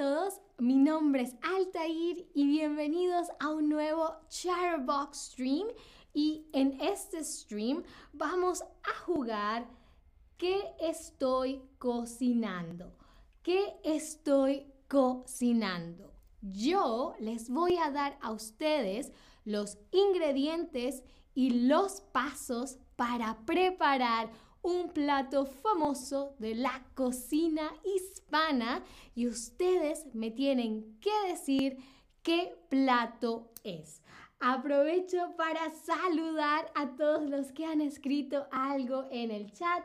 todos, mi nombre es Altair y bienvenidos a un nuevo Chatterbox Stream. Y en este stream vamos a jugar ¿Qué estoy cocinando? ¿Qué estoy cocinando? Yo les voy a dar a ustedes los ingredientes y los pasos para preparar un plato famoso de la cocina hispana y ustedes me tienen que decir qué plato es. Aprovecho para saludar a todos los que han escrito algo en el chat.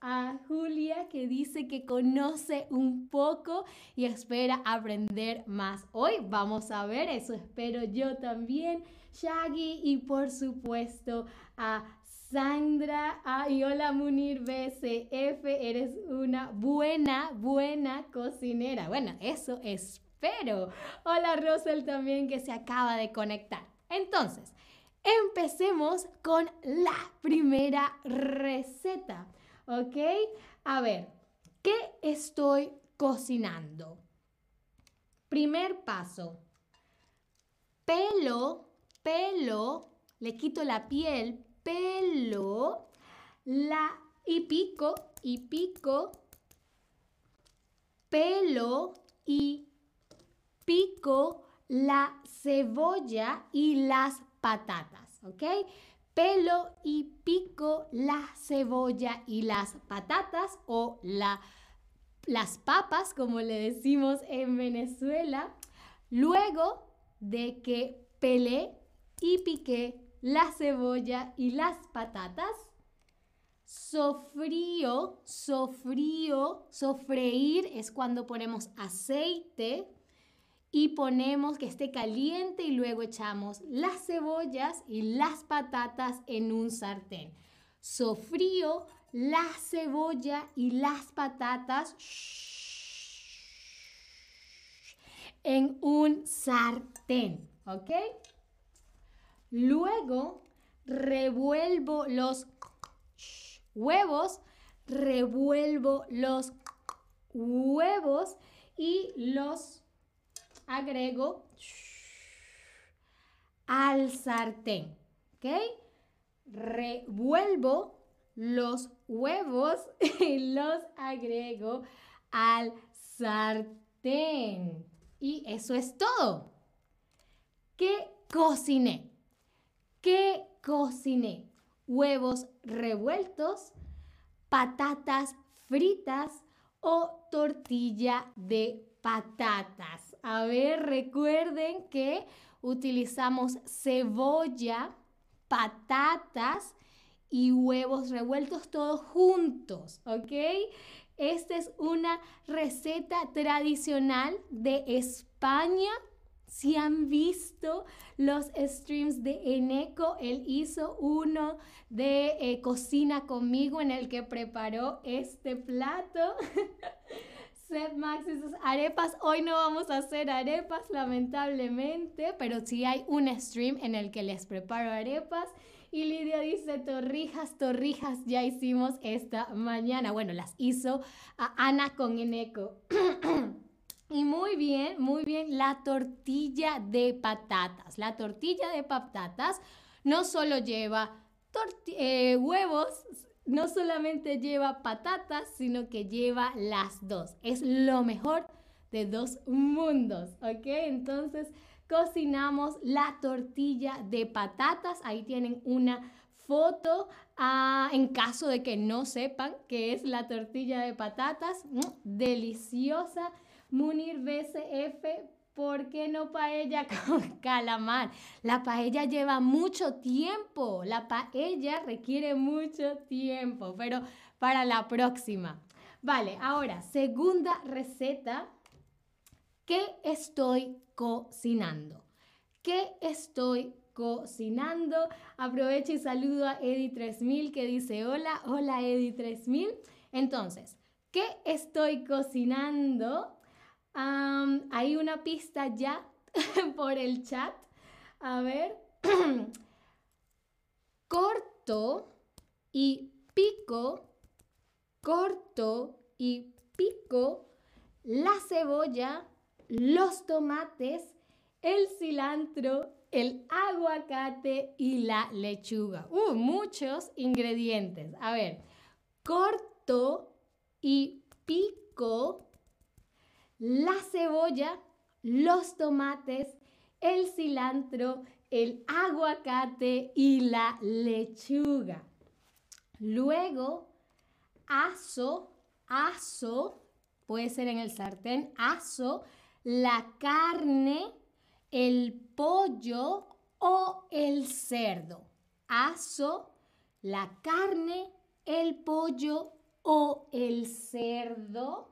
A Julia que dice que conoce un poco y espera aprender más. Hoy vamos a ver, eso espero yo también. Shaggy y por supuesto a Sandra ah, y hola Munir BCF, eres una buena, buena cocinera. Bueno, eso espero. Hola Rosel también que se acaba de conectar. Entonces, empecemos con la primera receta, ¿ok? A ver, ¿qué estoy cocinando? Primer paso, pelo pelo, le quito la piel, pelo, la y pico, y pico, pelo y pico la cebolla y las patatas, ¿ok? Pelo y pico la cebolla y las patatas o la, las papas, como le decimos en Venezuela. Luego de que pelé y piqué la cebolla y las patatas. Sofrío, sofrío, sofreír es cuando ponemos aceite y ponemos que esté caliente y luego echamos las cebollas y las patatas en un sartén. Sofrío la cebolla y las patatas en un sartén, ¿ok? Luego revuelvo los huevos, revuelvo los huevos y los agrego al sartén. ¿Ok? Revuelvo los huevos y los agrego al sartén. Y eso es todo. ¿Qué cociné? ¿Qué cociné? Huevos revueltos, patatas fritas o tortilla de patatas. A ver, recuerden que utilizamos cebolla, patatas y huevos revueltos todos juntos, ¿ok? Esta es una receta tradicional de España si han visto los streams de Eneco, él hizo uno de eh, cocina conmigo en el que preparó este plato. Seth Max y arepas. Hoy no vamos a hacer arepas, lamentablemente, pero sí hay un stream en el que les preparo arepas. Y Lidia dice, torrijas, torrijas, ya hicimos esta mañana. Bueno, las hizo Ana con Eneco. Y muy bien, muy bien, la tortilla de patatas. La tortilla de patatas no solo lleva eh, huevos, no solamente lleva patatas, sino que lleva las dos. Es lo mejor de dos mundos, ¿ok? Entonces cocinamos la tortilla de patatas. Ahí tienen una foto ah, en caso de que no sepan qué es la tortilla de patatas. Mm, deliciosa Munir BCF, ¿por qué no paella con calamar? La paella lleva mucho tiempo, la paella requiere mucho tiempo, pero para la próxima. Vale, ahora, segunda receta. ¿Qué estoy cocinando? ¿Qué estoy cocinando? Aprovecho y saludo a Edi3000 que dice hola, hola Edi3000. Entonces, ¿qué estoy cocinando? Hay una pista ya por el chat. A ver. corto y pico, corto y pico la cebolla, los tomates, el cilantro, el aguacate y la lechuga. Uh, muchos ingredientes. A ver, corto y pico la cebolla, los tomates, el cilantro, el aguacate y la lechuga. Luego, aso, aso, puede ser en el sartén, aso la carne, el pollo o el cerdo. Aso la carne, el pollo o el cerdo.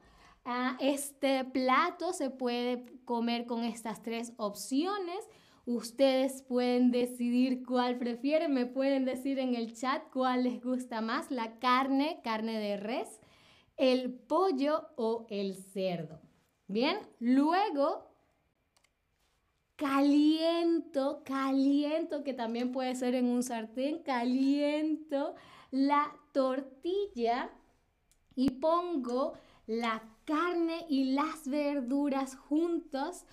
Ah, este plato se puede comer con estas tres opciones. Ustedes pueden decidir cuál prefieren. Me pueden decir en el chat cuál les gusta más, la carne, carne de res, el pollo o el cerdo. Bien, luego caliento, caliento, que también puede ser en un sartén, caliento la tortilla y pongo la carne y las verduras juntos,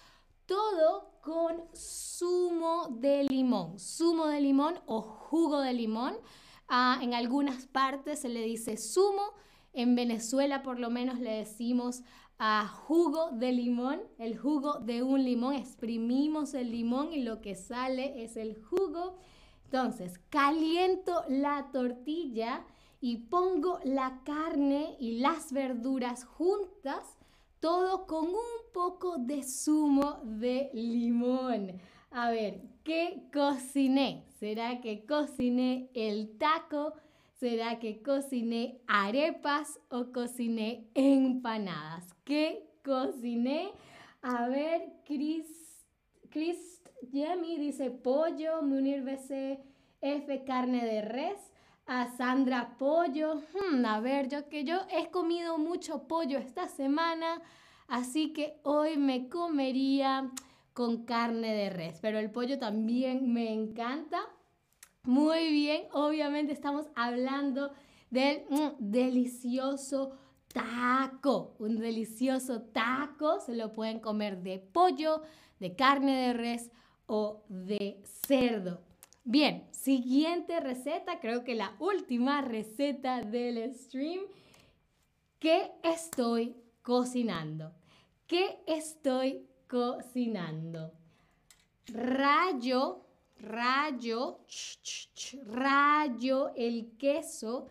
todo con zumo de limón, zumo de limón o jugo de limón. Ah, en algunas partes se le dice zumo, en Venezuela por lo menos le decimos ah, jugo de limón, el jugo de un limón, exprimimos el limón y lo que sale es el jugo. Entonces, caliento la tortilla y pongo la carne y las verduras juntas, todo con un poco de zumo de limón. A ver, ¿qué cociné? ¿Será que cociné el taco? ¿Será que cociné arepas o cociné empanadas? ¿Qué cociné? A ver, Chris, Chris Jemmy dice pollo, Munir BC, F carne de res a Sandra Pollo. Hmm, a ver, yo que yo he comido mucho pollo esta semana, así que hoy me comería con carne de res, pero el pollo también me encanta. Muy bien, obviamente estamos hablando del mm, delicioso taco. Un delicioso taco se lo pueden comer de pollo, de carne de res o de cerdo. Bien, siguiente receta, creo que la última receta del stream. ¿Qué estoy cocinando? ¿Qué estoy cocinando? Rayo, rayo, rayo el queso,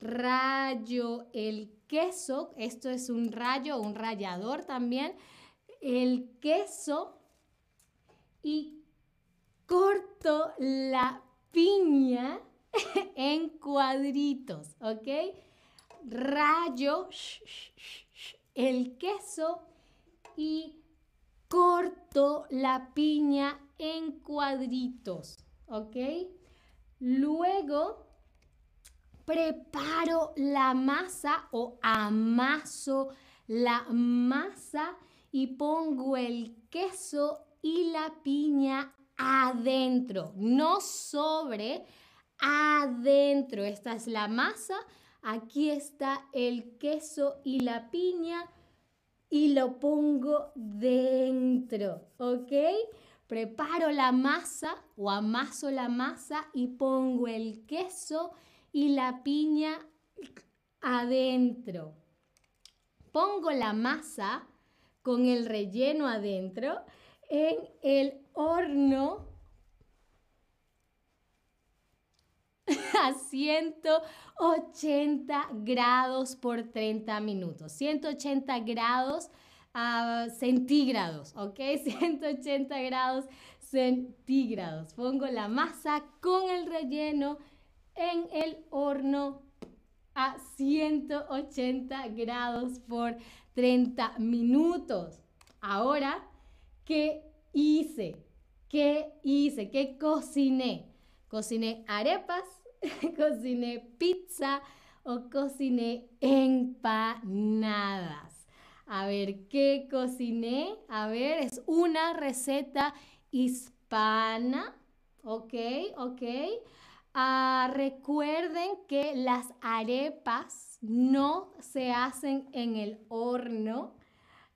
rayo el queso. Esto es un rayo, un rallador también. El queso y corto la piña en cuadritos, ¿ok? Rayo el queso y corto la piña en cuadritos, ¿ok? Luego preparo la masa o amaso la masa y pongo el queso y la piña adentro, no sobre, adentro. Esta es la masa, aquí está el queso y la piña y lo pongo dentro, ¿ok? Preparo la masa o amaso la masa y pongo el queso y la piña adentro. Pongo la masa con el relleno adentro en el horno a 180 grados por 30 minutos. 180 grados uh, centígrados, ¿ok? 180 grados centígrados. Pongo la masa con el relleno en el horno a 180 grados por 30 minutos. Ahora, ¿qué hice? ¿Qué hice? ¿Qué cociné? Cociné arepas, cociné pizza o cociné empanadas. A ver, ¿qué cociné? A ver, es una receta hispana. Ok, ok. Ah, recuerden que las arepas no se hacen en el horno.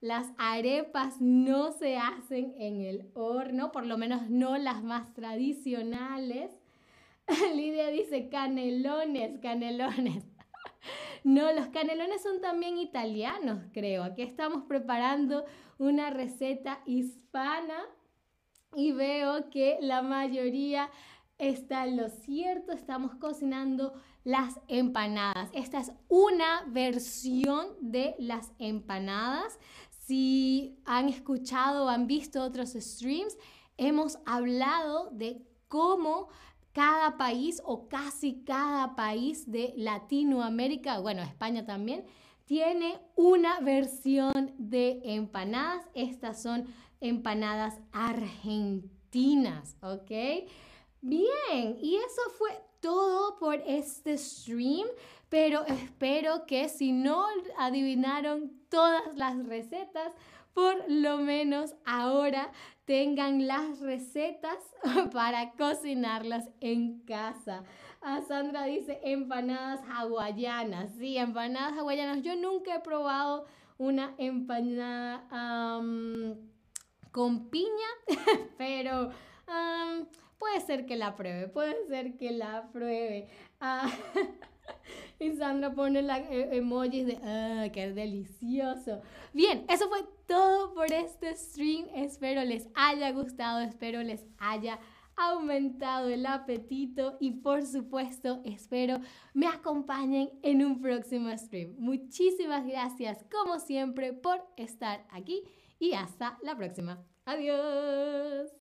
Las arepas no se hacen en el horno, por lo menos no las más tradicionales. Lidia dice canelones, canelones. No, los canelones son también italianos, creo. Aquí estamos preparando una receta hispana y veo que la mayoría está en lo cierto. Estamos cocinando las empanadas. Esta es una versión de las empanadas. Si han escuchado o han visto otros streams, hemos hablado de cómo cada país o casi cada país de Latinoamérica, bueno, España también, tiene una versión de empanadas. Estas son empanadas argentinas, ¿ok? Bien, y eso fue todo por este stream, pero espero que si no adivinaron todas las recetas, por lo menos ahora tengan las recetas para cocinarlas en casa. A ah, Sandra dice empanadas hawaianas. Sí, empanadas hawaianas. Yo nunca he probado una empanada con piña, pero puede ser que la pruebe, puede ser que la pruebe. Ah, y Sandra pone la e, emojis de, ah, qué delicioso! Bien, eso fue todo por este stream. Espero les haya gustado, espero les haya aumentado el apetito y por supuesto espero me acompañen en un próximo stream. Muchísimas gracias como siempre por estar aquí y hasta la próxima. Adiós.